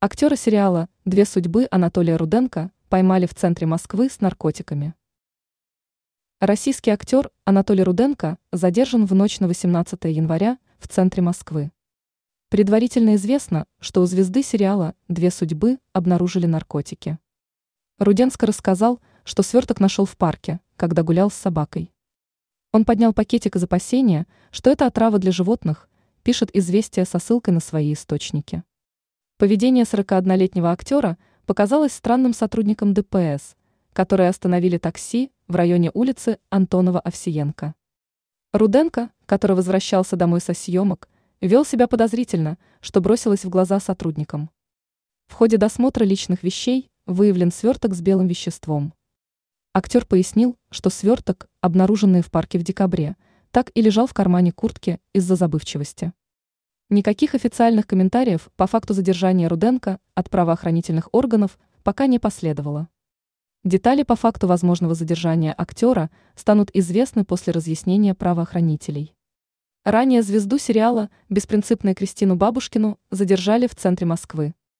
Актера сериала «Две судьбы» Анатолия Руденко поймали в центре Москвы с наркотиками. Российский актер Анатолий Руденко задержан в ночь на 18 января в центре Москвы. Предварительно известно, что у звезды сериала «Две судьбы» обнаружили наркотики. Руденко рассказал, что сверток нашел в парке, когда гулял с собакой. Он поднял пакетик из опасения, что это отрава для животных, пишет известие со ссылкой на свои источники. Поведение 41-летнего актера показалось странным сотрудникам ДПС, которые остановили такси в районе улицы Антонова-Овсиенко. Руденко, который возвращался домой со съемок, вел себя подозрительно, что бросилось в глаза сотрудникам. В ходе досмотра личных вещей выявлен сверток с белым веществом. Актер пояснил, что сверток, обнаруженный в парке в декабре, так и лежал в кармане куртки из-за забывчивости. Никаких официальных комментариев по факту задержания Руденко от правоохранительных органов пока не последовало. Детали по факту возможного задержания актера станут известны после разъяснения правоохранителей. Ранее звезду сериала «Беспринципную Кристину Бабушкину» задержали в центре Москвы.